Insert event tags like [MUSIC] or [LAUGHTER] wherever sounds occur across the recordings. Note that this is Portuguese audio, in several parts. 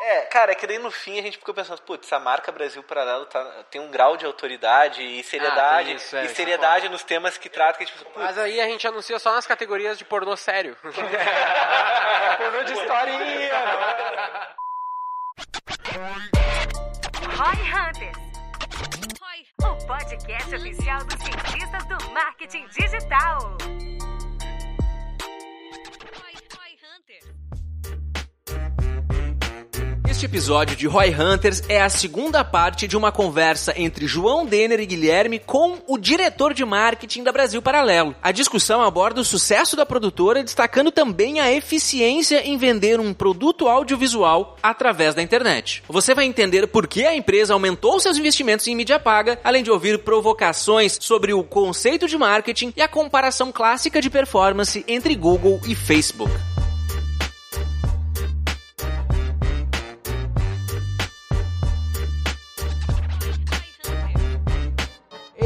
É, cara, é que daí no fim a gente ficou pensando, putz, a marca Brasil Paralelo tá, tem um grau de autoridade e seriedade, Ah, isso, é, e é seriedade foda. nos temas que trata, que a gente putz, Mas aí a gente anuncia só nas categorias de pornô sério. [LAUGHS] Pornô de historinha. Roy Hunters. O podcast oficial dos cientistas do marketing digital. Este episódio de Roy Hunters é a segunda parte de uma conversa entre João Denner e Guilherme com o diretor de marketing da Brasil Paralelo. A discussão aborda o sucesso da produtora, destacando também a eficiência em vender um produto audiovisual através da internet. Você vai entender por que a empresa aumentou seus investimentos em mídia paga, além de ouvir provocações sobre o conceito de marketing e a comparação clássica de performance entre Google e Facebook.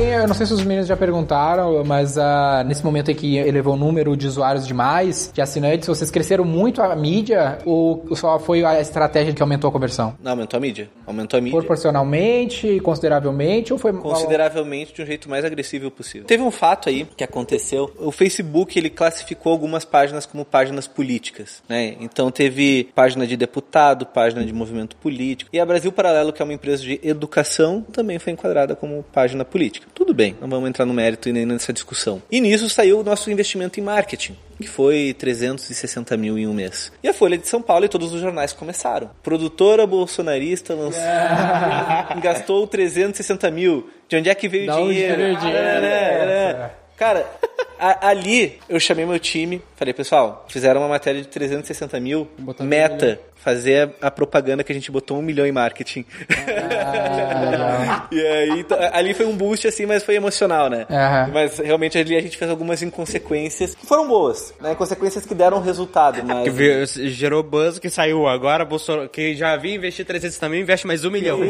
Eu não sei se os meninos já perguntaram, mas ah, nesse momento em que elevou o número de usuários demais, de assinantes, vocês cresceram muito a mídia ou só foi a estratégia que aumentou a conversão? não, aumentou a mídia, aumentou a mídia. Proporcionalmente, consideravelmente ou foi consideravelmente de um jeito mais agressivo possível. Teve um fato aí que aconteceu. O Facebook ele classificou algumas páginas como páginas políticas, né? Então teve página de deputado, página de movimento político. E a Brasil Paralelo, que é uma empresa de educação, também foi enquadrada como página política. Tudo bem, não vamos entrar no mérito e nem nessa discussão. E nisso saiu o nosso investimento em marketing que foi 360 mil em um mês. E a Folha de São Paulo e todos os jornais começaram. Produtora bolsonarista lançou, [LAUGHS] gastou 360 mil. De onde é que veio Da o onde dinheiro? veio o dinheiro? É, né, É. né? Cara, a- ali eu chamei meu time, falei, pessoal, fizeram uma matéria de 360 mil, meta, fazer a, a propaganda que a gente botou um milhão em marketing. Ah, [LAUGHS] e aí, então, ali foi um boost assim, mas foi emocional, né? Mas realmente ali a gente fez algumas inconsequências que foram boas, né? Consequências que deram resultado, mas... Que veio- gerou buzz que saiu agora, Bolsonaro, que já havia investido 300 também, investe mais um milhão.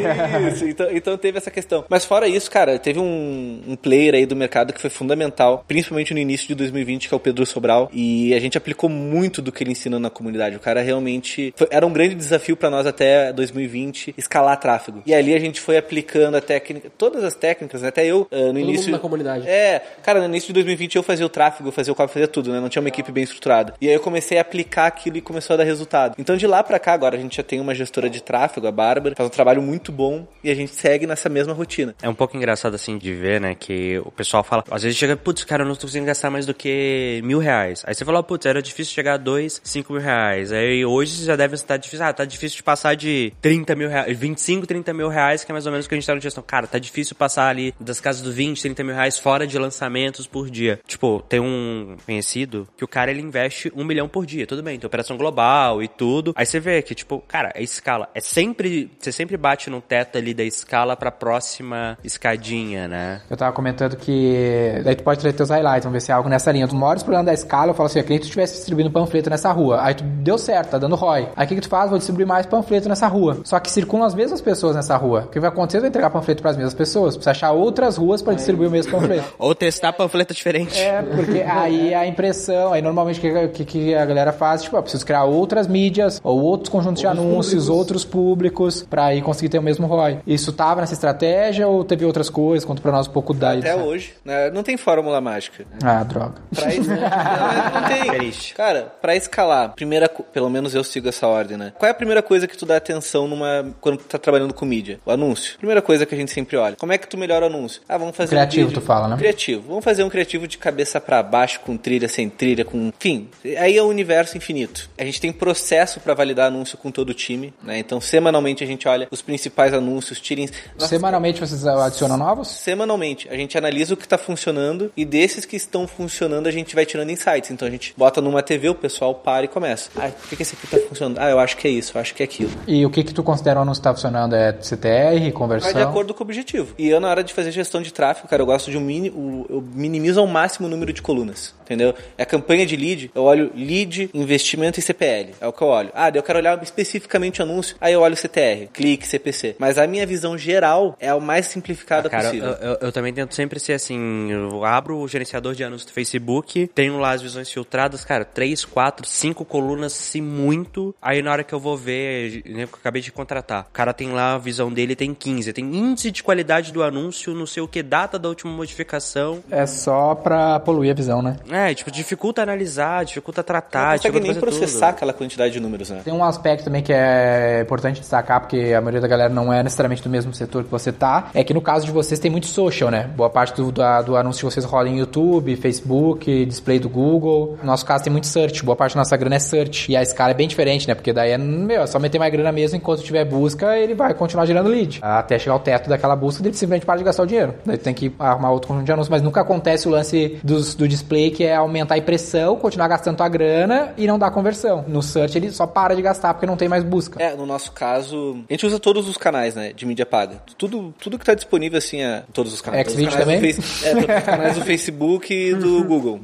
Isso, então, então teve essa questão. Mas fora isso, cara, teve um, um player aí do mercado que foi fundamental, principalmente no início de 2020, que é o Pedro Sobral, e a gente aplicou muito do que ele ensina na comunidade. O cara realmente foi- era um grande desafio pra nós até 2020 escalar tráfego. E ali a gente foi aplicando a técnica, todas as técnicas, né? até eu ah, no início mundo na comunidade. É, cara, no início de 2020 eu fazia o tráfego, eu fazia o código, fazia tudo, né? Não tinha uma equipe bem estruturada. E aí eu comecei a aplicar aquilo e começou a dar resultado. Então de lá pra cá agora a gente já tem uma gestora de tráfego, a Bárbara, faz um trabalho muito bom e a gente segue nessa mesma rotina. É um pouco engraçado assim de ver, né? Que o pessoal fala, às vezes chega, putz, cara, eu não tô conseguindo gastar mais do que mil reais. Aí você fala, putz, era difícil chegar a dois, cinco mil reais. Aí hoje já deve estar difícil. Ah, tá difícil de passar de 30 mil reais, 25, 30 mil reais, que é mais ou menos o que a gente tá no gestão. Cara, tá difícil passar ali das casas do 20, 30 mil reais fora de lançamentos por dia. Tipo, tem um conhecido que o cara ele investe um milhão por dia. Tudo bem, tem operação global e tudo. Aí você vê que, tipo, cara, a escala é sempre. Você sempre bate no teto ali da escala pra próxima escadinha, né? Eu tava comentando que. Daí tu pode trazer teus highlights, vamos ver se é algo nessa linha. Dos maiores problemas da escala, eu falo assim: queria que tu estivesse distribuindo panfleto nessa rua. Aí tu deu certo, tá dando ROI. Aí o que, que tu faz? Vou distribuir mais panfleto nessa rua. Só que circulam as mesmas pessoas nessa rua. O que vai acontecer? Tu vai entregar panfleto pras mesmas pessoas. Precisa achar outras ruas pra distribuir o mesmo panfleto. [LAUGHS] Ou testar panfleto diferente. É, porque [LAUGHS] aí a impressão, aí normalmente o que, que, que a galera faz, tipo, eu preciso criar outras mídias, ou outros conjuntos de anúncios, outros públicos, pra aí conseguir ter o mesmo ROI. Isso tava nessa estratégia ou teve outras coisas? Conta pra nós um pouco daí. Até hoje, né? Não tem fórmula mágica. Ah, droga. Pra es- [LAUGHS] não, não tem. Cara, pra escalar, primeira, pelo menos eu sigo essa ordem, né? Qual é a primeira coisa que tu dá atenção numa quando tu tá trabalhando com mídia? O anúncio. Primeira coisa que a gente sempre olha. Como é que tu melhora o anúncio? Ah, vamos fazer Criativo, um vídeo. tu fala, né? Criativo. Vamos fazer um criativo de cabeça pra baixo, com trilha, sem trilha, com, enfim, aí é o universo infinito. A gente tem processo pra validar anúncio com todo o time, né? Então, semanalmente a gente olha os principais anúncios, tirem Nossa, Semanalmente vocês adicionam novos? Semanalmente, a gente analisa o que está funcionando e desses que estão funcionando a gente vai tirando insights. Então a gente bota numa TV, o pessoal para e começa. Ah, por que, que esse aqui tá funcionando? Ah, eu acho que é isso, eu acho que é aquilo. E o que que tu considera o anúncio que tá funcionando? É CTR, conversão? Vai de acordo com o objetivo. E eu, na hora de fazer gestão de tráfego, cara, eu gosto de um mini. Eu minimizo ao máximo o número de colunas. Entendeu? É a campanha de lead, eu olho lead, investimento e CPL. É o que eu olho. Ah, daí eu quero olhar especificamente o anúncio. Aí eu olho CTR, clique, CPC. Mas a minha visão geral é o mais simplificada Cara, possível. eu, eu- eu também tento sempre ser assim, eu abro o gerenciador de anúncios do Facebook, tenho lá as visões filtradas, cara, três, quatro, cinco colunas, se muito. Aí na hora que eu vou ver, né, que eu acabei de contratar, o cara tem lá a visão dele, tem 15. Tem índice de qualidade do anúncio, não sei o que, data da última modificação. É só pra poluir a visão, né? É, tipo, dificulta analisar, dificulta Não tratar, consegue dificulta nem processar tudo. aquela quantidade de números, né? Tem um aspecto também que é importante destacar, porque a maioria da galera não é necessariamente do mesmo setor que você tá, é que no caso de vocês tem muito social, né? Boa parte do, da- do anúncio de vocês rola em YouTube, Facebook, display do Google. No nosso caso tem muito search, boa parte da nossa grana é search. E a escala é bem diferente, né? Porque daí é, meu, é só meter mais grana mesmo, enquanto tiver busca, ele vai continuar gerando lead. Até chegar ao teto daquela busca, ele simplesmente para de gastar o dinheiro. Daí tem que arrumar outro conjunto de anúncios, mas nunca acontece o lance dos- do display, que é aumentar a impressão, continuar gastando tua grana e não dar conversão. No search ele só para de gastar porque não tem mais busca. É, no nosso caso, a gente usa todos os canais, né, de mídia paga. Tudo, tudo que tá disponível, assim, é todos os canais. Xvideo Todos os canais também? do Face- é, todos os canais do Facebook e do [LAUGHS] Google.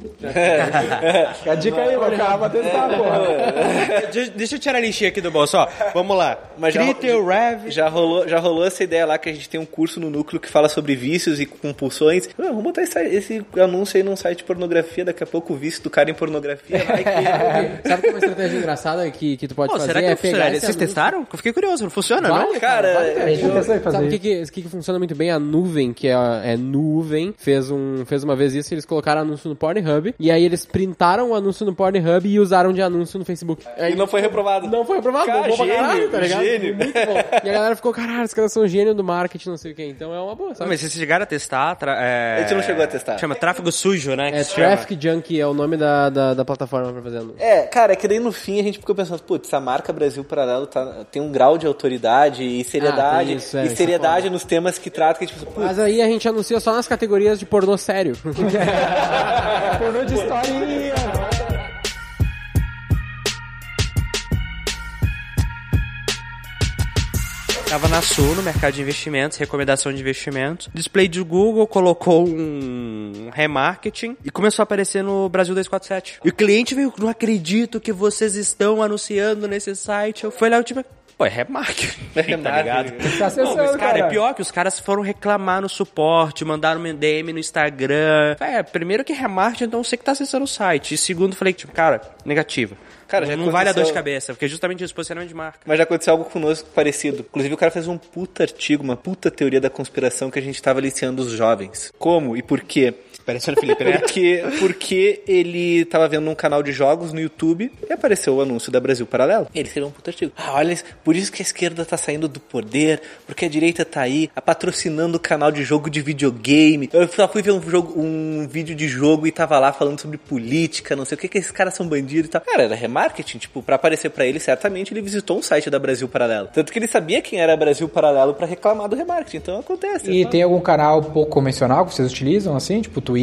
A dica aí, meu cara, vai testar, porra. De- Deixa eu tirar lixinha aqui do bolso, ó. Vamos lá. [LAUGHS] Mas já, Rev. já, rolou, já rolou essa ideia lá que a gente tem um curso no núcleo que fala sobre vícios e compulsões. Vamos botar esse, esse anúncio aí num site de pornografia, daqui a pouco o vício do cara em pornografia. [LAUGHS] Sabe que uma estratégia engraçada que, que tu pode Pô, fazer será que é pegar Vocês anúncio- testaram? Eu fiquei curioso, não funciona, não? Vale, Cara, vale, A gente não pensou em fazer Sabe o que, que, funciona muito bem? A nuvem, que é, é nuvem, fez, um, fez uma vez isso, eles colocaram anúncio no Pornhub, e aí eles printaram o anúncio no Pornhub e usaram de anúncio no Facebook. Aí E não foi reprovado. Não foi aprovado, Cara, bom pra gênio, caralho, tá ligado? gênio. Muito bom. E a galera ficou, caralho, os caras são gênio do marketing, não sei o que, então é uma boa, Não, sabe? mas vocês chegaram a testar? tra- é... A gente não chegou a testar. Chama tráfego sujo, né? É chama. Traffic Junkie é o nome da, da, da plataforma pra fazer. É, cara, é que daí no fim a gente ficou pensando, putz, a marca Brasil Paralelo tá, tem um grau de autoridade e seriedade, Ah, tem isso, é, e é seriedade nos temas que trata, que a gente pensa, Mas aí a gente anuncia só nas categorias de pornô sério. [LAUGHS] [LAUGHS] Pornô de historinha. Tava na Sul, no mercado de investimentos, recomendação de investimentos. Display de Google colocou um remarketing e começou a aparecer no Brasil 247. E o cliente veio, não acredito que vocês estão anunciando nesse site. Eu fui lá e tipo, pô, é remarketing. [LAUGHS] É tá ligado? Tá acessando, Não, mas, cara, cara. é pior que os caras foram reclamar no suporte, mandaram um DM no Instagram. É, primeiro que remarketing, então você que tá acessando o site. E segundo, falei, tipo, cara, negativa. Cara, já não, não vale a dor de aconteceu- cabeça, porque é justamente isso, posicionamento de marca. Mas já aconteceu algo conosco parecido. Inclusive, o cara fez um puta artigo, uma puta teoria da conspiração que a gente tava aliciando os jovens. Como e por quê? Parecendo o Felipe Neto. [LAUGHS] Porque, porque ele tava vendo um canal de jogos no YouTube e apareceu o anúncio da Brasil Paralelo. Ele escreveu um puta artigo. Ah, olha, por isso que a esquerda tá saindo do poder, porque a direita tá aí a patrocinando o canal de jogo de videogame. Eu só fui ver um, jogo, um vídeo de jogo e tava lá falando sobre política, não sei o que, que esses caras são bandidos e tal. Cara, era remarketing, tipo, pra aparecer pra ele, certamente ele visitou um site da Brasil Paralelo. Tanto que ele sabia quem era Brasil Paralelo pra reclamar do remarketing. Então acontece. E tem algum canal pouco convencional que vocês utilizam, assim? Tipo Twitter?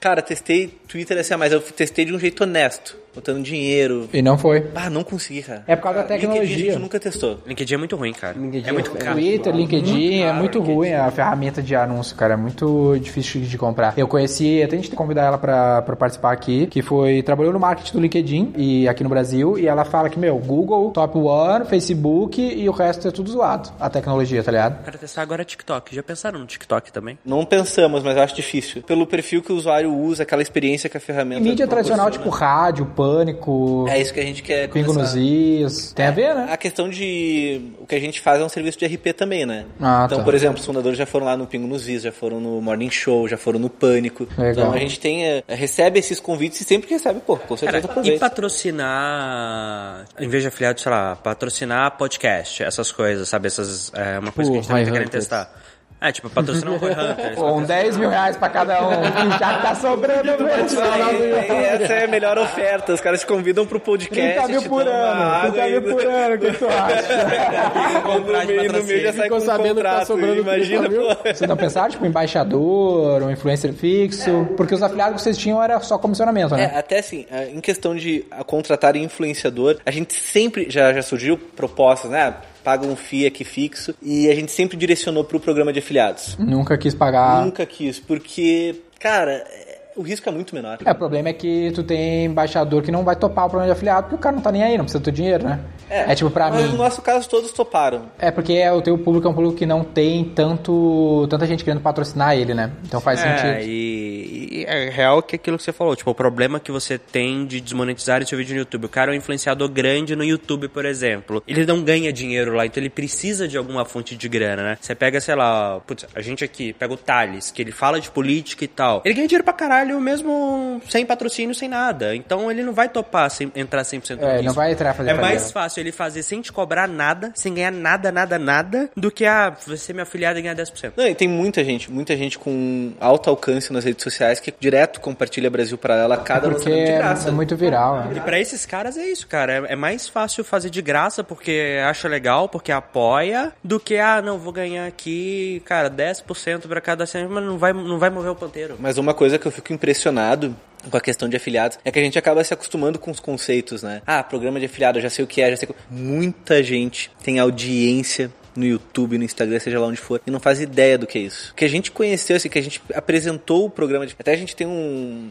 Cara, testei Twitter assim, mas eu testei de um jeito honesto, botando dinheiro. E não foi. Ah, não consegui, cara. É por causa da LinkedIn a tecnologia. gente nunca testou. LinkedIn é muito ruim, cara. LinkedIn é muito é- caro. Twitter, LinkedIn, é muito ruim a ferramenta de anúncio, cara. É muito difícil de comprar. Eu conheci, até a gente convidar ela pra, pra participar aqui, que foi, trabalhou no marketing do LinkedIn e aqui no Brasil, e ela fala que, meu, Google, Top One, Facebook e o resto é tudo zoado. A tecnologia, tá ligado? Quero testar agora TikTok. Já pensaram no TikTok também? Não pensamos, mas eu acho difícil. Pelo perfil que o usuário usa, aquela experiência que a ferramenta. E mídia tradicional, tipo rádio, pânico, É isso que a gente quer pingo começar. nos is. Tem a ver, né? A questão de. O que a gente faz é um serviço de RP também, né? Ah, então, tá. por exemplo, os fundadores já foram lá no Pingo nos Is, já foram no Morning Show, já foram no Pânico. Legal. Então a gente tem. eh, recebe esses convites e sempre que recebe, pô, com Cara, certeza e aproveita. patrocinar, em vez de afiliado, sei lá, patrocinar podcast, essas coisas, sabe? Essas, é uma coisa Pô, que a gente também tá querendo testar. É, tipo, patrocinar o Roy [LAUGHS] Hunter. Com 10 mil reais pra cada um. [LAUGHS] já tá sobrando mesmo. Essa é a melhor oferta. Os caras te convidam pro podcast. 30 mil te por uma ano. água 30 mil por ano, o que tu acha? [LAUGHS] No meio, no meio já sai com um sabendo que tá contrato. sobrando Imagina, 30 mil? pô. Vocês não pensaram, tipo, embaixador, um influencer fixo? Porque os afiliados que vocês tinham era só comissionamento, né? É, até assim, eh, em questão de ah, contratar influenciador, a gente sempre, já, já surgiu propostas, né? Paga um FII aqui fixo, e a gente sempre direcionou pro programa de afiliados. Nunca quis pagar. Nunca quis, porque, cara, o risco é muito menor. É, o problema é que tu tem embaixador que não vai topar o programa de afiliado porque o cara não tá nem aí, não precisa do teu dinheiro, né? É, tipo, pra mas mim. no nosso caso, todos toparam. É porque é, o teu público é um público que não tem tanto tanta gente querendo patrocinar ele, né? Então faz É, sentido. e, E é real que é aquilo que você falou, tipo, o problema que você tem de desmonetizar o seu vídeo no YouTube. O cara é um influenciador grande no YouTube, por exemplo. Ele não ganha dinheiro lá, então ele precisa de alguma fonte de grana, né? Você pega, sei lá, putz, a gente aqui, pega o Thales, que ele fala de política e tal. Ele ganha dinheiro pra caralho mesmo sem patrocínio, sem nada. Então ele não vai topar sem, entrar 100% É, ele nisso. não vai entrar fazer É mais fácil ele fazer sem te cobrar nada, sem ganhar nada, nada, nada, do que, ah, você é meu afiliado e ganhar 10%. Não, e tem muita gente, muita gente com alto alcance nas redes sociais que direto compartilha Brasil Paralelo a cada Porque lançamento de é, graça. é muito viral, E né? pra esses caras é isso, cara. É, é mais fácil fazer de graça porque acha legal, porque apoia, do que, ah, não, vou ganhar aqui, cara, 10% pra cada cena, mas não vai, não vai mover o ponteiro. Mas uma coisa que eu fico impressionado com a questão de afiliados é que a gente acaba se acostumando com os conceitos, né? Ah, programa de afiliado, já sei o que é, já sei o que... Muita gente tem audiência no YouTube, no Instagram, seja lá onde for, e não faz ideia do que é isso. Que a gente conheceu, assim, que a gente apresentou o programa de... Até a gente tem um...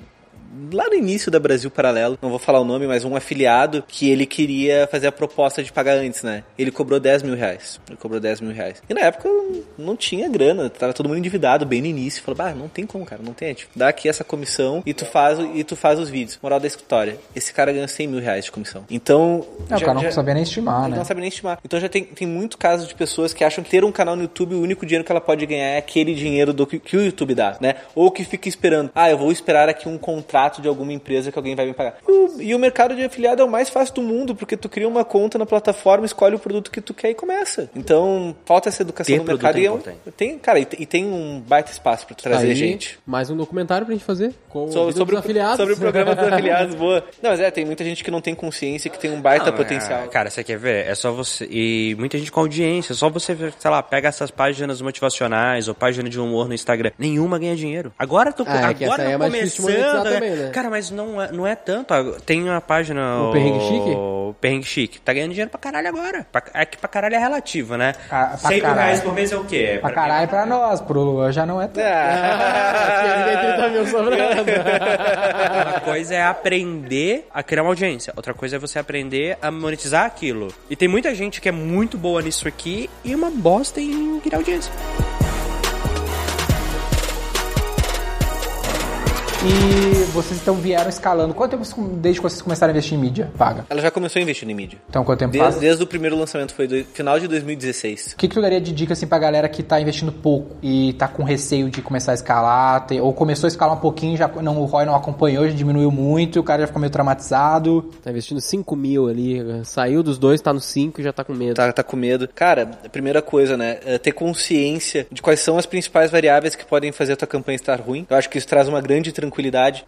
Lá no início da Brasil Paralelo, não vou falar o nome, mas um afiliado que ele queria fazer a proposta de pagar antes, né? Ele cobrou 10 mil reais. Ele cobrou 10 mil reais. E na época não tinha grana, tava todo mundo endividado bem no início. Falou, bah, não tem como, cara, não tem. Tipo, dá aqui essa comissão e tu faz, e tu faz os vídeos. Moral da história, esse cara ganha 100 mil reais de comissão. Então... Não, o cara não sabia nem estimar, né? não sabe nem estimar. Então já tem, tem muito caso de pessoas que acham que ter um canal no YouTube, o único dinheiro que ela pode ganhar é aquele dinheiro do que, que o YouTube dá, né? Ou que fica esperando, ah, eu vou esperar aqui um contrato de alguma empresa que alguém vai me pagar. E o, e o mercado de afiliado é o mais fácil do mundo, porque tu cria uma conta na plataforma, escolhe o produto que tu quer e começa. Então, falta essa educação Ter no mercado e é é um- importante. tem, cara, e, e tem um baita espaço pra tu trazer Aí, gente. Mais um documentário pra gente fazer. Com sobre, dos afiliados. sobre o programa dos [LAUGHS] afiliados, boa. Não, mas é, tem muita gente que não tem consciência que tem um baita Não, potencial. é, Cara, você quer ver? É só você. E muita gente com audiência. Só você, sei lá, pega essas páginas motivacionais ou página de humor no Instagram. Nenhuma ganha dinheiro. Agora tô Ah, é que agora é começando. né? também, né? Cara, mas não é, não é tanto. Tem uma página. O Perrengue Chique? O Perrengue Chique. Tá ganhando dinheiro pra caralho agora. Pra- É que pra caralho é relativo, né? Ah, pra 100 mil caralho. reais por mês é o quê? Pra caralho pra nós, pro Luan já não é tão. Ah, 30 mil sobrando. [LAUGHS] Uma coisa é aprender a criar uma audiência, outra coisa é você aprender a monetizar aquilo. E tem muita gente que é muito boa nisso aqui e uma bosta em criar audiência. E vocês então vieram escalando. Quanto tempo desde que vocês começaram a investir em mídia? Paga. Ela já começou a investir em mídia. Então quanto tempo faz? Desde, desde o primeiro lançamento, foi do final de 2016. O que, que tu daria de dica assim pra galera que tá investindo pouco e tá com receio de começar a escalar, tem- ou começou a escalar um pouquinho, já não, o ROI não acompanhou, já diminuiu muito, o cara já ficou meio traumatizado. Tá investindo 5 mil ali. Saiu dos dois, tá no 5 e já tá com medo. Tá, tá com medo. Cara, a primeira coisa, né? É ter consciência de quais são as principais variáveis que podem fazer a tua campanha estar ruim. Eu acho que isso traz uma grande tranquilidade,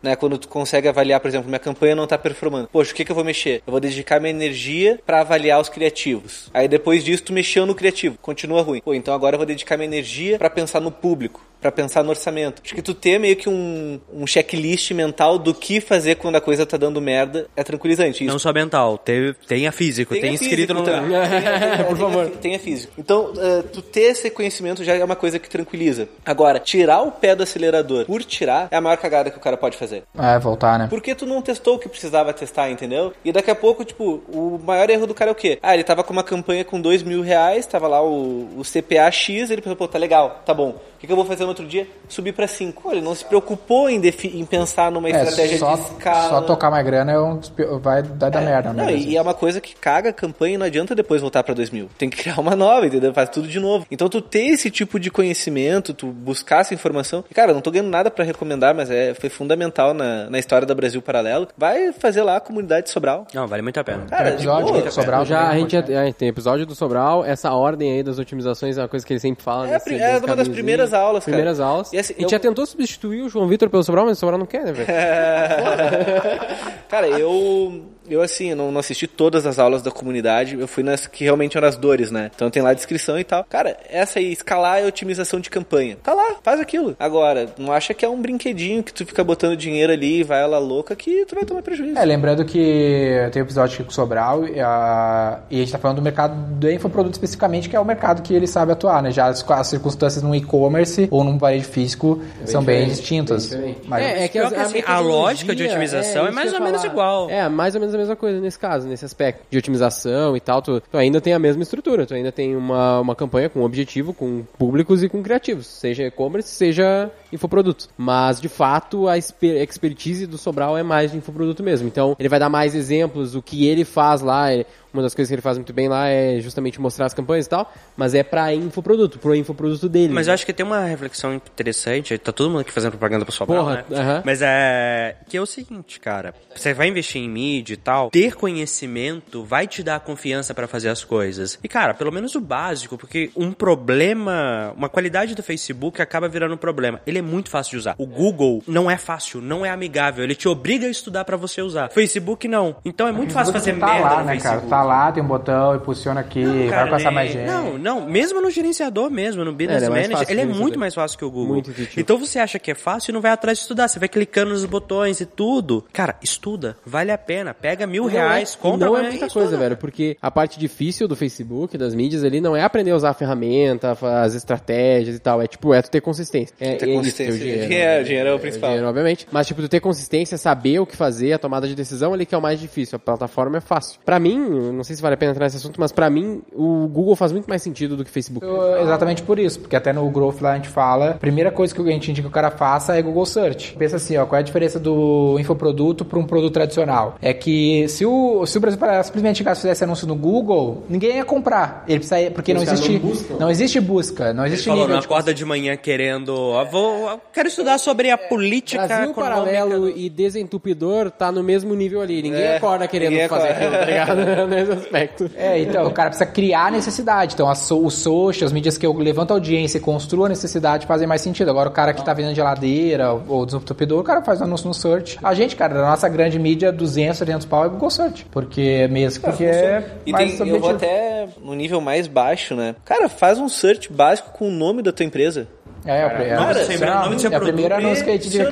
né? Quando tu consegue avaliar, por exemplo, minha campanha não tá performando. Poxa, o que que eu vou mexer? Eu vou dedicar minha energia pra avaliar os criativos. Aí depois disso, tu mexeu no criativo. Continua ruim. Pô, então agora eu vou dedicar minha energia pra pensar no público. Pra pensar no orçamento. Acho que tu ter meio que um, um checklist mental do que fazer quando a coisa tá dando merda é tranquilizante. Isso Não só mental, tem, tenha físico, tem, Tenha escrito físico, no [LAUGHS] então. Por favor. Tenha físico. Então, eh, tu ter esse conhecimento já é uma coisa que tranquiliza. Agora, tirar o pé do acelerador por tirar é a maior cagada que o cara pode fazer. É, voltar, né? Porque tu não testou o que precisava testar, entendeu? E daqui a pouco, tipo, o maior erro do cara é o quê? Ah, ele tava com uma campanha com dois mil reais, tava lá o, o CPA X, ele pensou, pô, tá legal, tá bom. O que, que eu vou fazer no outro dia? Subir pra 5. Ele não se preocupou em, em pensar numa É, estratégia só, de escala. só tocar mais grana é um, vai dar da merda, né? Não, e e é uma coisa que caga a campanha e não adianta depois voltar pra 2000. Tem que criar uma nova, entendeu? Faz tudo de novo. Então tu ter esse tipo de conhecimento, tu buscar essa informação. E, cara, eu não tô ganhando nada pra recomendar, mas é, foi fundamental na, na história da Brasil Paralelo. Vai fazer lá a comunidade de Sobral. Não, vale muito a pena. Cara, de episódio boa. do Sobral já, a também, gente já, é, tem episódio do Sobral, essa ordem aí das otimizações é uma coisa que ele sempre fala. É, nesse- é uma das primeiras aulas, cara. Primeiras aulas. E assim, eu- já tentou substituir o João Vitor pelo Sobral, mas o Sobral não quer, né, velho? [LAUGHS] Cara, eu. Eu, assim, eu não, não assisti todas as aulas da comunidade, eu fui nas que realmente eram as dores, né? Então tem lá a descrição e tal. Cara, essa aí, escalar é otimização de campanha. Tá lá, faz aquilo. Agora, não acha que é um brinquedinho que tu fica botando dinheiro ali e vai ela louca que tu vai tomar prejuízo. É, lembrando que tem um episódio aqui com o Sobral e a, e a gente tá falando do mercado do infoproduto especificamente, que é o mercado que ele sabe atuar, né? Já as, as circunstâncias no e-commerce ou num varejo físico são bem distintas. bem. Mas É, é que, as- que, assim, a metodologia- lógica de otimização é isso mais ou menos igual. É, mais ou menos a mesma coisa nesse caso, nesse aspecto de otimização e tal. Tu, tu ainda tem a mesma estrutura, tu ainda tem uma, uma campanha com objetivo, com públicos e com criativos, seja e-commerce, seja infoproduto. Mas, de fato, a exper- expertise do Sobral é mais de infoproduto mesmo. Então, ele vai dar mais exemplos, o que ele faz lá. ele- uma das coisas que ele faz muito bem lá é justamente mostrar as campanhas e tal, mas é pra infoproduto, pro infoproduto dele. Mas eu acho que tem uma reflexão interessante, tá todo mundo aqui fazendo propaganda pro Sobral, Porra, né? aham. Mas é que é o seguinte, cara, você vai investir em mídia e tal, ter conhecimento vai te dar confiança pra fazer as coisas. E cara, pelo menos o básico, porque um problema, uma qualidade do Facebook acaba virando um problema. Ele é muito fácil de usar. O Google não é fácil, não é amigável, ele te obriga a estudar pra você usar. Facebook não. Então é muito fácil fazer tá merda lá, no né, Facebook. cara? Tá lá, tem um botão, impulsiona aqui, vai Cara, alcançar ele- mais gente. Não, não, mesmo no gerenciador mesmo, no Business É, ele é Manager, ele é muito mais fácil que o Google. Muito intuitivo. então você acha que é fácil e não vai atrás de estudar, você vai clicando nos botões e tudo. Cara, estuda, vale a pena, pega mil reais, E compra não é muita e coisa, estuda. velho, porque a parte difícil do Facebook, das mídias ali, não é aprender a usar a ferramenta, as estratégias e tal. É tipo, é tu ter consistência. É, Ter é isso, consistência. ter [LAUGHS] o dinheiro. Dinheiro, dinheiro é o É, principal. dinheiro, obviamente. Mas, tipo, tu ter consistência, saber o que fazer, a tomada de decisão ali que é o mais difícil. A plataforma é fácil. Pra mim, não sei se vale a pena entrar nesse assunto, mas pra mim, o Google faz muito mais sentido do que o Facebook. Eu- Exatamente por isso, porque até no Growth lá a gente fala, a primeira coisa que a gente indica que o cara faça é Google Search. Pensa assim, ó, qual é a diferença do infoproduto para um produto tradicional? É que se o, se o Brasil simplesmente chegasse e fizesse anúncio no Google, ninguém ia comprar. Ele precisa, porque não Os existe, não não existe busca, não Ele existe falou, nível não acorda de manhã querendo, ó, vou, quero estudar sobre a política Brasil econômica Paralelo e Desentupidor tá no mesmo nível ali. Ninguém É, acorda querendo ninguém fazer acorda. aquilo, tá ligado? [LAUGHS] Nesse aspecto. É, então, o cara precisa criar a necessidade. Então, as so, os social, as mídias que eu levanto a audiência e construo a necessidade fazem mais sentido. Agora, o cara que tá vendendo geladeira ou desentupidor, o cara faz um anúncio no search. A gente, cara, da nossa grande mídia, 200, 300 pau é Google Search. Porque mesmo, porque é E mais tem, eu vou até no nível mais baixo, né? Cara, faz um search básico com o nome da tua empresa. É, é, o pri- é, nome do é, seu- é, nome do seu é a primeira anúncio que a gente diria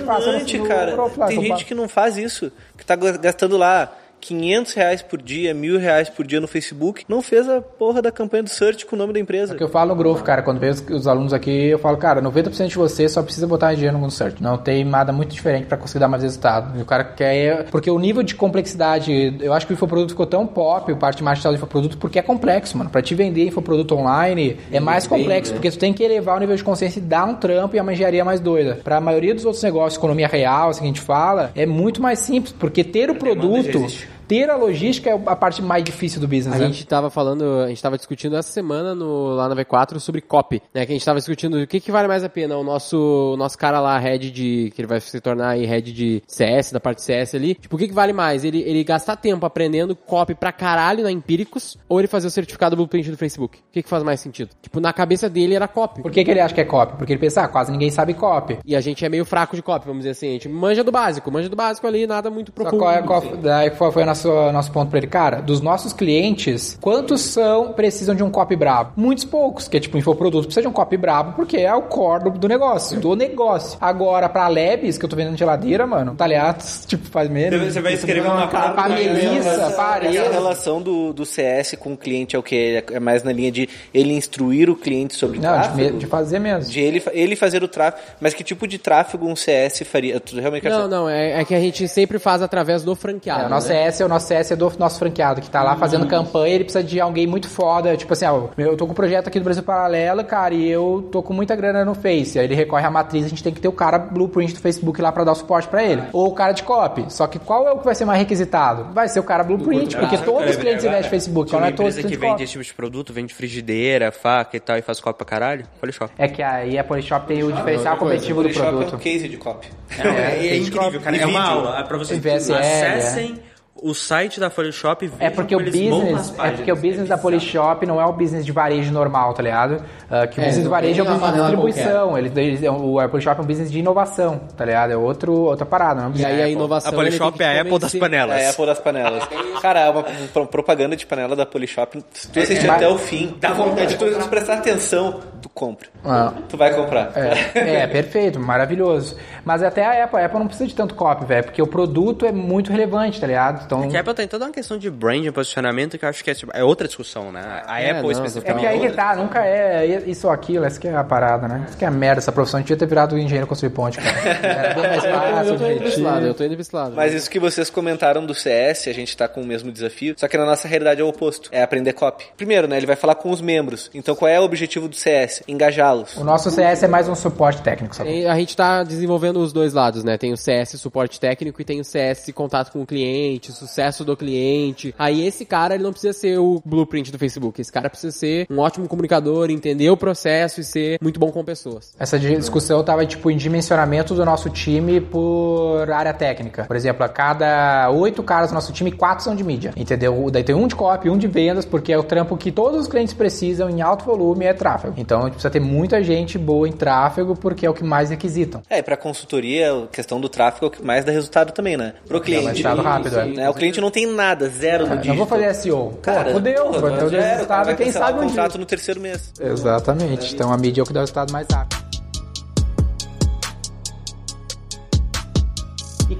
que no- cara. Tem gente que não faz isso. Que tá gastando lá 500 reais por dia, mil reais por dia no Facebook. Não fez a porra da campanha do search com o nome da empresa. O que eu falo no Growth, cara, quando vejo os, os alunos aqui, eu falo, cara, 90% de você só precisa botar dinheiro no Search. Não tem nada muito diferente pra conseguir dar mais resultado. E o cara quer. Porque o nível de complexidade, eu acho que o infoproduto ficou tão pop, o parte mais digital do infoproduto, porque é complexo, mano. Pra te vender infoproduto online é mais complexo, porque tu tem que elevar o nível de consciência e dar um trampo e uma engenharia mais doida. Pra maioria dos outros negócios, economia real, assim que a gente fala, é muito mais simples, porque ter o produto. Ter a logística é a parte mais difícil do business. A né? gente tava falando, a gente tava discutindo essa semana no, lá na V4 sobre copy, né? Que a gente tava discutindo o que que vale mais a pena, o nosso, o nosso cara lá, head de, que ele vai se tornar aí head de CS, da parte CS ali. Tipo, o que que vale mais? Ele, ele gastar tempo aprendendo copy pra caralho na Empíricos ou ele fazer o certificado blueprint do Facebook? O que que faz mais sentido? Tipo, na cabeça dele era copy. Por que, que ele acha que é copy? Porque ele pensa, ah, quase ninguém sabe copy. E a gente é meio fraco de copy, vamos dizer assim. A gente manja do básico, manja do básico ali, nada muito Só profundo. qual, é, qual, daí qual foi o nosso, nosso ponto pra ele? Cara, dos nossos clientes, quantos são precisam de um copy brabo? Muitos poucos, que é tipo infoproduto, precisa de um copy brabo porque é o core do, do negócio, do negócio. Agora, pra Labs, que eu tô vendendo geladeira, mano, tá ligado? [LAUGHS] Tipo, faz menos. Você vai escrever uma Pra, pra carta, Melissa, parede. relação do, do CS com o cliente é o que? É mais na linha de ele instruir o cliente sobre Não, de, tráfego? me- de fazer mesmo. De ele, ele fazer o tráfego. Mas que tipo de tráfego um CS faria? Tu realmente Não, saber? não, é, é que a gente sempre faz através do franqueado. É, o nosso né? CS é o nosso CS é do nosso franqueado, que tá lá fazendo campanha, ele precisa de alguém muito foda. Tipo assim, ó, eu tô com um projeto aqui do Brasil Paralelo, cara, e eu tô com muita grana no Face. Aí ele recorre à matriz, a gente tem que ter o cara blueprint do Facebook lá pra dar o suporte pra ele. Ou o cara de copy. Só que qual é o que vai ser mais requisitado? Vai ser o cara blueprint, porque todos os clientes investem no Facebook, Tinha então não uma é todos empresa que de vende copy. esse tipo de produto, vende frigideira, faca e tal, e faz copa pra caralho? Polishop. É que aí a Polishop tem o diferencial competitivo do Polishop é um produto. case de copy. É, é, incrível, cara. É uma aula. É pra vocês VSL, acessem o site da Polishop É porque o business, é porque o business da Polishop não é o business de varejo normal, tá ligado? Ah, que o É, business de varejo é uma business de distribuição. Eles, eles, o a Polishop é um business de inovação, tá ligado? É outro, outra parada, não é um E aí a inovação. A Polishop ele é a Apple das panelas. É a Apple das panelas. Cara, é uma pro- propaganda de panela da Polishop. Se tu assistir Mas- até o fim, dá vontade de tu prestar atenção do compre. Ah. Tu vai comprar. É, é, [LAUGHS] perfeito, maravilhoso. Mas até a Apple, a Apple não precisa de tanto copy, velho, porque o produto é muito relevante, tá ligado? Então, Que a Apple tem toda uma questão de brand e posicionamento que eu acho que é, tipo, é outra discussão, né? A É, Apple não, é especificamente. que aí que tá, nunca é isso ou aquilo, essa que é a parada, né? Isso que é a merda, essa profissão devia ter virado engenheiro construir ponte, cara. [LAUGHS] Era bem mais fácil, eu tô indo pra esse lado, eu tô indo pra esse lado. Mas isso que vocês comentaram do CS, a gente tá com o mesmo desafio, só que na nossa realidade é o oposto, é aprender copy. Primeiro, né, ele vai falar com os membros. Então qual é o objetivo do CS? Engajá-los. O nosso CS é mais um suporte técnico, sabe? A gente tá desenvolvendo os dois lados, né? Tem o CS suporte técnico e tem o CS contato com o cliente, sucesso do cliente. Aí esse cara, ele não precisa ser o blueprint do Facebook. Esse cara precisa ser um ótimo comunicador, entender o processo e ser muito bom com pessoas. Essa discussão tava, tipo, em dimensionamento do nosso time por área técnica. Por exemplo, a cada oito caras do nosso time, quatro são de mídia, entendeu? Daí tem um de copy, um de vendas, porque é o trampo que todos os clientes precisam em alto volume é tráfego. Então, a gente precisa ter muita gente boa em tráfego, porque é o que mais requisitam. É, e pra consultoria, a questão do tráfego é o que mais dá resultado também, né? Pro cliente. resultado rápido, é. Né? O cliente não tem nada, zero no Não digital. vou fazer SEO. Cara, Pô, porra, vou ter o cara resultado, vai quem sabe um contrato dia. no terceiro mês. Exatamente. Então, a mídia é o que dá o resultado mais rápido.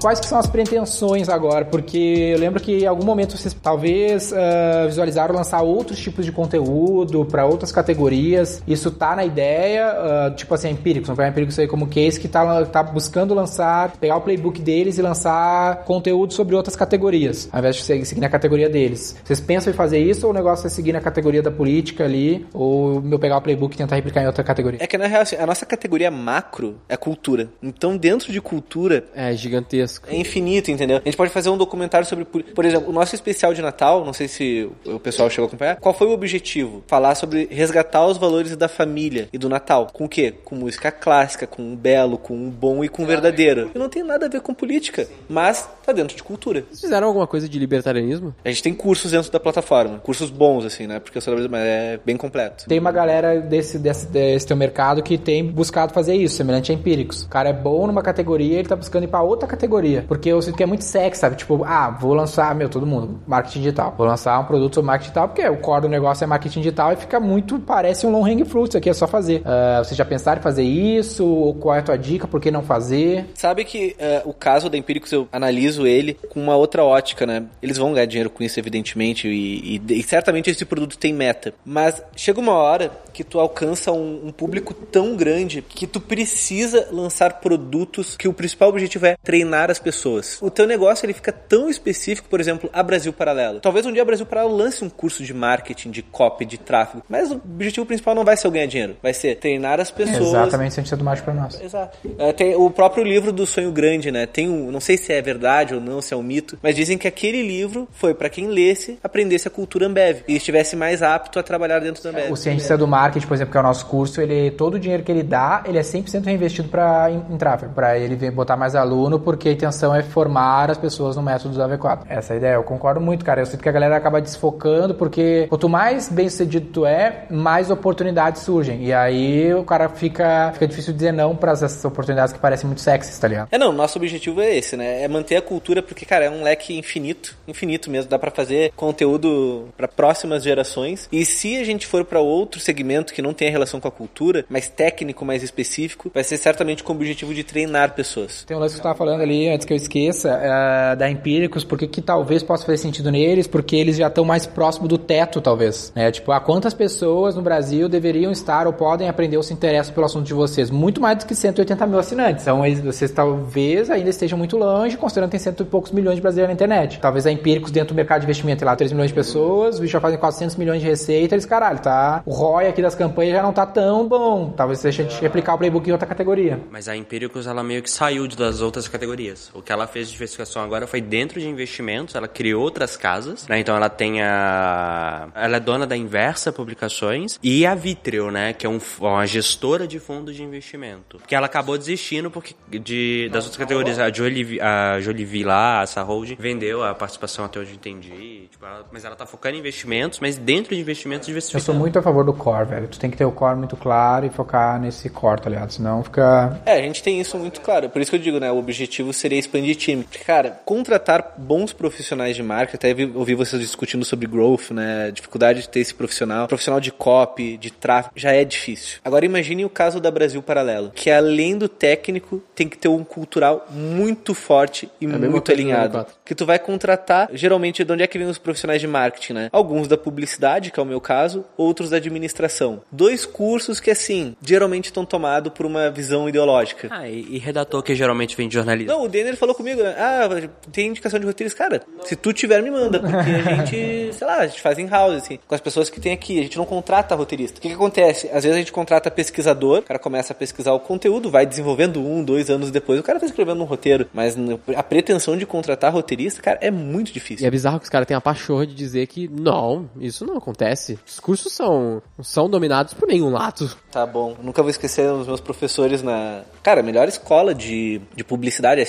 Quais que são as pretensões agora? Porque eu lembro que em algum momento vocês talvez ah, visualizaram lançar outros tipos de conteúdo para outras categorias. Isso tá na ideia, ah, tipo assim, a Empíricos, não vai a Empíricos aí como case que tá, tá buscando lançar, pegar o playbook deles e lançar conteúdo sobre outras categorias, ao invés de seguir, seguir na categoria deles. Vocês pensam em fazer isso ou o negócio é seguir na categoria da política ali, ou meu pegar o playbook e tentar replicar em outra categoria? É que na real, assim, a nossa categoria macro é cultura. Então, dentro de cultura, É gigantesco. É infinito, entendeu? A gente pode fazer um documentário sobre. Por exemplo, o nosso especial de Natal, não sei se o pessoal chegou a acompanhar. Qual foi o objetivo? Falar sobre resgatar os valores da família e do Natal. Com o quê? Com música clássica, com um belo, com um bom e com um verdadeiro. E não tem nada a ver com política, mas tá dentro de cultura. Vocês fizeram alguma coisa de libertarianismo? A gente tem cursos dentro da plataforma. Cursos bons, assim, né? Porque eu sou da mas é bem completo. Tem uma galera desse, desse, desse teu mercado que tem buscado fazer isso, semelhante a empíricos. O cara é bom numa categoria, ele tá buscando ir pra outra categoria. Porque eu sinto que é muito sexy, sabe? Tipo, ah, vou lançar, meu, todo mundo, marketing digital. Vou lançar um produto sobre marketing digital, porque o core do negócio é marketing digital e fica muito, parece um long hang fruit, isso aqui é só fazer. Ah, vocês já pensaram em fazer isso? Ou qual é a tua dica? Por que não fazer? Sabe que eh, o caso da Empíricos eu analiso ele com uma outra ótica, né? Eles vão ganhar dinheiro com isso, evidentemente, e, e- e certamente esse produto tem meta. Mas chega uma hora que tu alcança um, um público tão grande que tu precisa lançar produtos que o principal objetivo é treinar as pessoas. O teu negócio ele fica tão específico, por exemplo, a Brasil Paralelo. Talvez um dia a Brasil Paralelo lance um curso de marketing, de copy, de tráfego, mas o objetivo principal não vai ser o ganhar dinheiro, vai ser treinar as pessoas. Exatamente sentido do mágico pra nós. Exato. É, tem o próprio livro do Sonho Grande, né? Tem um, não sei se é verdade ou não, se é um mito, mas dizem que aquele livro foi pra quem lesse, aprendesse a cultura Ambev e estivesse mais apto a trabalhar dentro da Ambev. O cientista do marketing, por exemplo, que é o nosso curso, ele todo o dinheiro que ele dá, ele é 100% reinvestido para em, em tráfego, para ele botar mais aluno, porque intenção é formar as pessoas no método adequado. Essa é a ideia, eu concordo muito, cara. Eu sinto que a galera acaba desfocando, porque quanto mais bem sucedido tu é, mais oportunidades surgem. E aí o cara fica, fica difícil dizer não para essas oportunidades que parecem muito sexys, tá ligado? É, não, nosso objetivo é esse, né? É manter a cultura, porque, cara, é um leque infinito, infinito mesmo. Dá pra fazer conteúdo pra próximas gerações. E se a gente for pra outro segmento que não tem relação com a cultura, mais técnico, mais específico, vai ser certamente com o objetivo de treinar pessoas. Tem um lance que você estava falando ali, antes que eu esqueça, é, da Empíricos, porque que talvez possa fazer sentido neles, porque eles já estão mais próximo do teto, talvez. Né? Tipo, a quantas pessoas no Brasil deveriam estar ou podem aprender ou se interessam pelo assunto de vocês? Muito mais do que 180 mil assinantes. Então, eles- vocês talvez ainda estejam muito longe, considerando que tem cento e poucos milhões de brasileiros na internet. Talvez a Empíricos, dentro do mercado de investimento, tem lá 3 milhões de pessoas, os já fazem 400 milhões de receita, eles, caralho, tá? O ROI aqui das campanhas já não tá tão bom. Talvez deixe de replicar o playbook em outra categoria. Mas a Empíricos, ela meio que saiu das outras categorias. O que ela fez de diversificação agora foi dentro de investimentos, ela criou outras casas, né? Então ela tem a... Ela é dona da Inversa Publicações e a Vitreo, né? Que é um, uma gestora de fundos de investimento. Que ela acabou desistindo porque de, das outras categorias. A Jolie, a Jolie lá, a Sahold, vendeu a participação até onde eu entendi. Tipo, ela- mas ela tá focando em investimentos, mas dentro de investimentos Eu diversificando. sou muito a favor do core, velho. Tu tem que ter o core muito claro e focar nesse core, tá ligado? Senão fica. É, a gente tem isso muito claro. Por isso que eu digo, né? O objetivo seria expandir time. Porque, cara, contratar bons profissionais de marca, até vi- ouvi vocês discutindo sobre growth, né? Dificuldade de ter esse profissional. Profissional de copy, de tráfego, já é difícil. Agora imagine o caso da Brasil Paralelo, que além do técnico, tem que ter um cultural muito forte e mesma muito alinhado. N4. Que tu vai contratar, geralmente, de onde é que vem os profissionais de marketing, né? Alguns da publicidade, que é o meu caso, outros da administração. Dois cursos que, assim, geralmente estão tomados por uma visão ideológica. Ah, e, e redator que geralmente vem de jornalismo. Não, Denner falou comigo, né? Ah, tem indicação de roteirista. Cara, se tu tiver, me manda. Porque a gente, [LAUGHS] sei lá, a gente faz em house, assim, com as pessoas que tem aqui. A gente não contrata roteirista. O que, que acontece? Às vezes a gente contrata pesquisador, o cara começa a pesquisar o conteúdo, vai desenvolvendo um, dois anos depois, o cara tá escrevendo um roteiro. Mas a pretensão de contratar roteirista, cara, é muito E difícil. é bizarro que os caras têm a pachorra de dizer que não, isso não acontece. Os cursos são, são dominados por nenhum lado. Tá bom. Nunca vou esquecer os meus professores na. Cara, a melhor escola de, de publicidade, a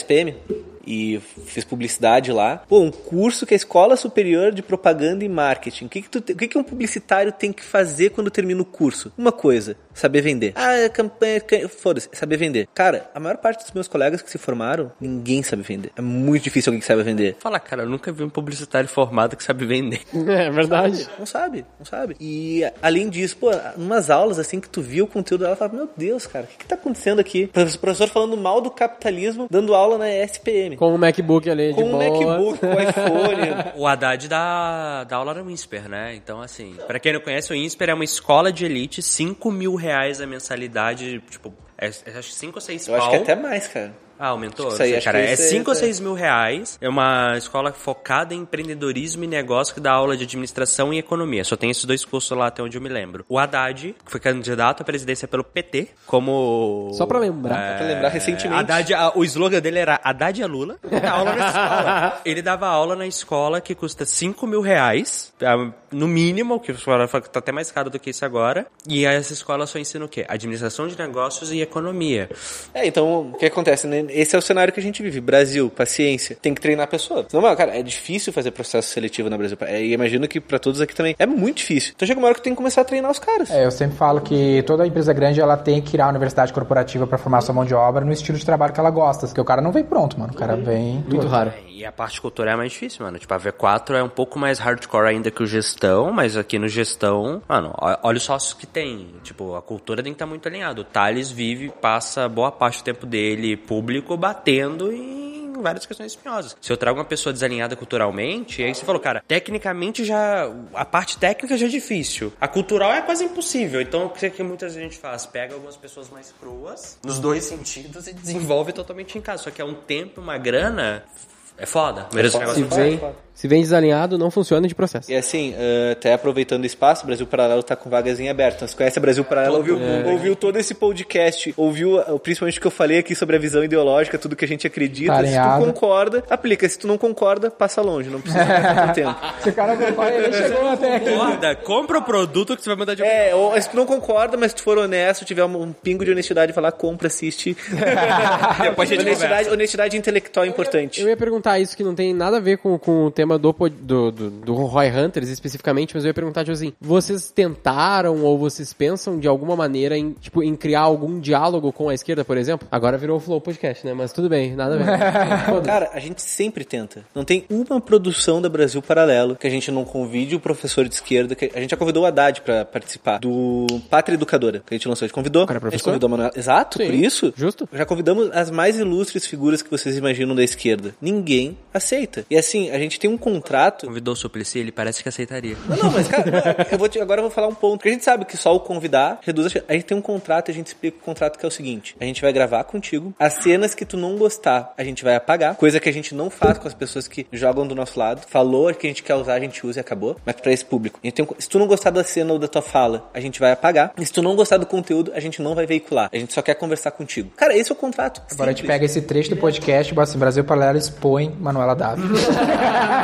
E fiz publicidade lá. Pô, um curso que é a Escola Superior de Propaganda e Marketing. O que, que, te- o que, que um publicitário tem que fazer quando termina o curso? Uma coisa, saber vender. Ah, é campanha. ca- Foda-se, é saber vender. Cara, a maior parte dos meus colegas que se formaram, ninguém sabe vender. É muito difícil alguém que saiba vender. Fala, cara, eu nunca vi um publicitário formado que sabe vender. [LAUGHS] É verdade. Não sabe, não sabe. E além disso, pô, umas aulas assim que tu via o conteúdo dela, falava, meu Deus, cara, o que, que tá acontecendo aqui? O professor falando mal do capitalismo, dando aula na SPM. Com o MacBook ali de Com um boa. MacBook, com iPhone. [LAUGHS] O Haddad dá, dá aula no INSPER, né? Então, assim, pra quem não conhece, o INSPER é uma escola de elite, 5 mil reais a mensalidade, tipo, é, é, acho que 5 ou 6 Eu acho que até mais, cara. Ah, aumentou? Isso aí, sei, acho cara, que é isso aí, 5 ou isso aí. 6 mil reais. É uma escola focada em empreendedorismo e negócio que dá aula de administração e economia. Só tem esses dois cursos lá até onde eu me lembro. O Haddad, que foi candidato à presidência pelo PT, como... Só pra lembrar. É, Só pra lembrar, recentemente. Haddad, a- o slogan dele era Haddad é Lula. Ele [LAUGHS] dá aula na escola. Ele dava aula na escola que custa 5 mil reais, ah, no mínimo, que tá até mais caro do que isso agora. E essa escola só ensina o quê? Administração de negócios e economia. É, então, o que acontece? né? Esse é o cenário que a gente vive. Brasil, paciência. Tem que treinar a pessoa. Senão, mano, cara, é difícil fazer processo seletivo na Brasil. É, E imagino que pra todos aqui também é muito difícil. Então chega uma hora que tem que começar a treinar os caras. É, eu sempre falo que toda empresa grande ela tem que ir à universidade corporativa pra formar sua mão de obra no estilo de trabalho que ela gosta. Porque o cara não vem pronto, mano. O cara vem. Muito raro. É, a parte cultural é mais difícil, mano. Tipo, a V4 é um pouco mais hardcore ainda que o gestão, mas aqui no gestão, mano, olha os sócios que tem. Tipo, a cultura tem que estar muito alinhada. O Thales vive, passa boa parte do tempo dele público batendo em várias questões espinhosas. Se eu trago uma pessoa desalinhada culturalmente, aí você falou, cara, tecnicamente já. A parte técnica já é difícil. A cultural é quase impossível. Então, o que que muitas vezes a gente faz? Pega algumas pessoas mais cruas, nos dois sentidos, e desenvolve totalmente em casa. Só que é um tempo, uma grana. É foda. Se negócio é foda. Se vem desalinhado, não funciona de processo. E assim, eh, até aproveitando o espaço, Brasil Paralelo tá com vagas em aberto. Então, se conhece a Brasil Paralelo, ouviu, ouviu todo esse podcast, ouviu eh, principalmente o que eu falei aqui sobre a visão ideológica, tudo que a gente acredita. Se tu concorda, aplica. Se tu não concorda, passa longe. Não precisa ficar tanto tempo. [LAUGHS] Esse cara ele chegou [LAUGHS] até aqui. Concorda? Compra o produto que você vai mandar de É, ou se tu não concorda, mas se tu for honesto, tiver um, um pingo de honestidade, falar, compra, assiste. [LAUGHS] Depois a gente honestidade, conversa. honestidade intelectual é importante. Eu ia perguntar isso que não tem nada a ver com, com o tema do, pod- do, do, do Roy Hunters especificamente, mas eu ia perguntar, tipo assim, vocês tentaram ou vocês pensam de alguma maneira em, tipo, em criar algum diálogo com a esquerda, por exemplo? Agora virou o Flow Podcast, né? Mas tudo bem, nada a ver. [LAUGHS] Cara, a gente sempre tenta. Não tem uma produção da Brasil Paralelo que a gente não convide o professor de esquerda. Que a gente já convidou o Haddad pra participar do Pátria Educadora, que a gente lançou. A gente convidou. cara é a gente professor? convidou a Manuela. Exato, Sim, por isso. justo. Já convidamos as mais ilustres figuras que vocês imaginam da esquerda. Ninguém aceita. E assim, a gente tem um contrato. Convidou o Suplicy, ele parece que aceitaria. Não, não, mas cara, eu vou te- agora eu vou falar um ponto. Porque a gente sabe que só o convidar reduz a chance. A gente tem um contrato e a gente explica o contrato que é o seguinte: a gente vai gravar contigo. As cenas que tu não gostar, a gente vai apagar. Coisa que a gente não faz com as pessoas que jogam do nosso lado. Falou que a gente quer usar, a gente usa e acabou. Mas pra esse público. A gente tem um- se tu não gostar da cena ou da tua fala, a gente vai apagar. E se tu não gostar do conteúdo, a gente não vai veicular. A gente só quer conversar contigo. Cara, esse é o contrato. Agora a gente Simples. pega esse trecho do podcast bota Brasil Paralelo expõe Manuela [LAUGHS]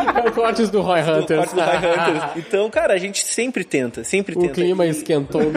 Dávila. Cortes do Roy do Hunters. corte do Roy Hunters. [LAUGHS] Então, cara, a gente sempre tenta, sempre O tenta. clima E- esquentou. [LAUGHS]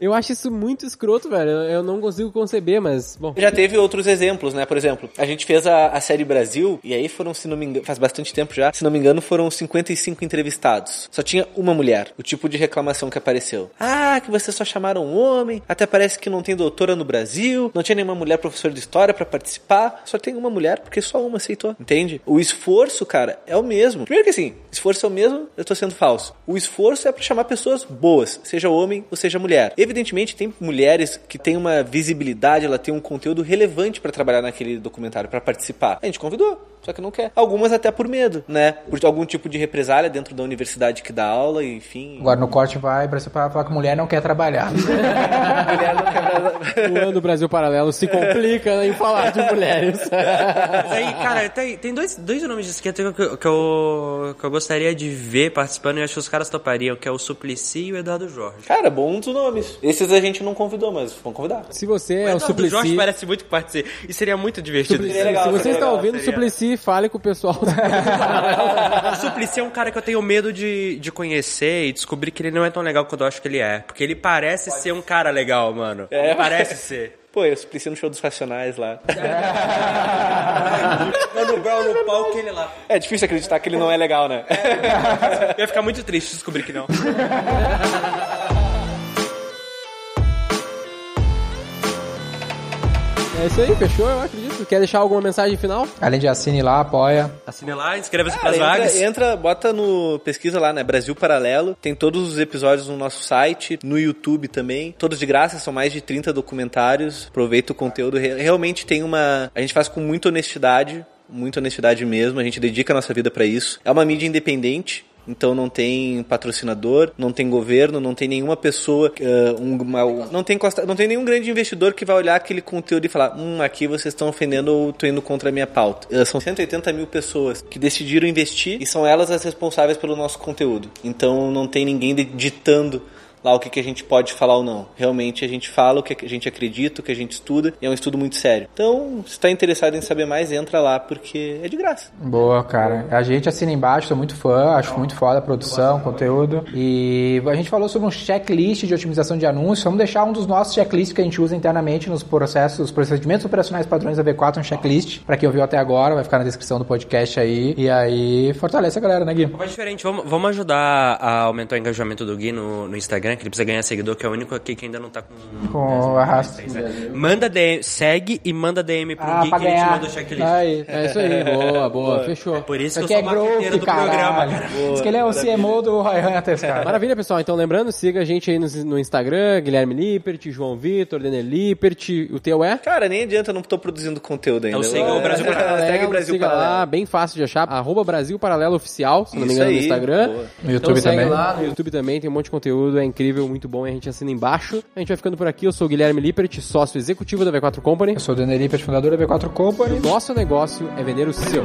eu acho isso muito escroto, velho. Eu não consigo conceber, mas, bom. Já teve outros exemplos, né? Por exemplo, a gente fez a, a série Brasil, e aí foram, se não me engano, faz bastante tempo já, se não me engano, foram 55 entrevistados. Só tinha uma mulher. O tipo de reclamação que apareceu. Ah, que vocês só chamaram um homem, até parece que não tem doutora no Brasil, não tinha nenhuma mulher professora de história pra participar, só tem uma mulher porque só uma aceitou, entende? O esforço, cara, é o mesmo. Primeiro que assim, esforço é o mesmo, eu tô sendo falso. O esforço é pra chamar pessoas boas, seja homem ou seja mulher. Evidentemente, tem mulheres que têm uma visibilidade, ela tem um conteúdo relevante pra trabalhar naquele documentário, pra participar. A gente convidou, só que não quer. Algumas até por medo, né? Por algum tipo de represália dentro da universidade que dá aula, enfim. Agora no corte vai pra falar que mulher não quer trabalhar. [LAUGHS] mulher não quer [LAUGHS] O ano do Brasil Paralelo se complica em falar de mulheres. [LAUGHS] Mas aí, cara, tem, tem dois, dois nomes de esquerda que, eu- que, eu, que eu gostaria de ver participando e acho que os caras topariam, que é o Suplicy e o Eduardo Jorge. Cara, bons nomes. Esses a gente não convidou, mas vamos convidar. Se você é o Eduardo Suplicy... Jorge parece muito que participa. E seria muito divertido. Suplicy, Seria legal, se você está legal, ouvindo seria. Suplicy, fale com o pessoal. [LAUGHS] O Suplicy é um cara que eu tenho medo de, de conhecer e descobrir que ele não é tão legal quanto eu acho que ele é. Porque ele parece ser um cara legal, mano. É. Ele parece ser. Pô, eu suplici no show dos Racionais lá. [LAUGHS] Mano Brown no palco ele lá. É difícil acreditar que ele não é legal, né? Eu ia ficar muito triste descobrir que não. [LAUGHS] é isso aí, fechou, eu acredito. Quer deixar alguma mensagem final? Além de assine lá, apoia. Assine lá, inscreva-se Cara, pras vagas. entra, bota no pesquisa lá, né? Brasil Paralelo. Tem todos os episódios no nosso site, no YouTube também. Todos de graça, são mais de 30 documentários. Aproveita o conteúdo. Re- Realmente tem uma. A gente faz com muita honestidade. Muita honestidade mesmo. A gente dedica a nossa vida pra isso. É uma mídia independente. Então não tem patrocinador, não tem governo, não tem nenhuma pessoa, eh, um- uma- não, tem costa- não tem nenhum grande investidor que vai olhar aquele conteúdo e falar, hum, aqui vocês estão ofendendo ou tô indo contra a minha pauta. Eh, são 180 mil pessoas que decidiram investir e são elas as responsáveis pelo nosso conteúdo. Então não tem ninguém ditando lá o que, que a gente pode falar ou não. Realmente a gente fala o que a gente acredita, o que a gente estuda, e é um estudo muito sério. Então, se está interessado em saber mais, entra lá, porque é de graça. Boa, cara. A gente assina embaixo, sou muito fã, acho muito foda a produção, conteúdo. E a gente falou sobre um checklist de otimização de anúncios. Vamos deixar um dos nossos checklists que a gente usa internamente nos processos, os procedimentos operacionais padrões da V4, um checklist. Pra quem ouviu até agora, vai ficar na descrição do podcast aí. E aí, fortalece a galera, né, Gui? Faz diferente, vamos, vamos ajudar a aumentar o engajamento do Gui no, no Instagram, que ele precisa ganhar seguidor, que é o único aqui que ainda não tá com. Com arrasto. Manda DM, segue e manda DM pro Ah, Gui que ele te ganhar. manda o checklist. Aí. É isso aí, [LAUGHS] boa, boa, fechou. Por isso Isso que eu é sou o marqueteiro growth, do programa, caralho. cara. Diz que ele é o CMO do Roy Hunters, cara. Maravilha, pessoal. Então, lembrando, siga a gente aí no, no Instagram, Guilherme Lippert, João Vitor, Denner Lippert. O teu é? Cara, nem adianta, eu não tô produzindo conteúdo ainda. É o siga o Brasil Paralelo. Segue o Brasil siga Paralelo. lá, bem fácil de achar. Arroba Brasil Paralelo Oficial, se não me engano, no aí, Instagram. boa. No YouTube então, segue também. lá, no YouTube também, tem um monte de conteúdo, é incrível, muito bom, e a gente assina embaixo. A gente vai ficando por aqui, eu sou o Guilherme Lippert, sócio executivo da V4 Company. Eu sou o Daniel Lippert, fundador da V4 Company. Nosso negócio é vender o seu.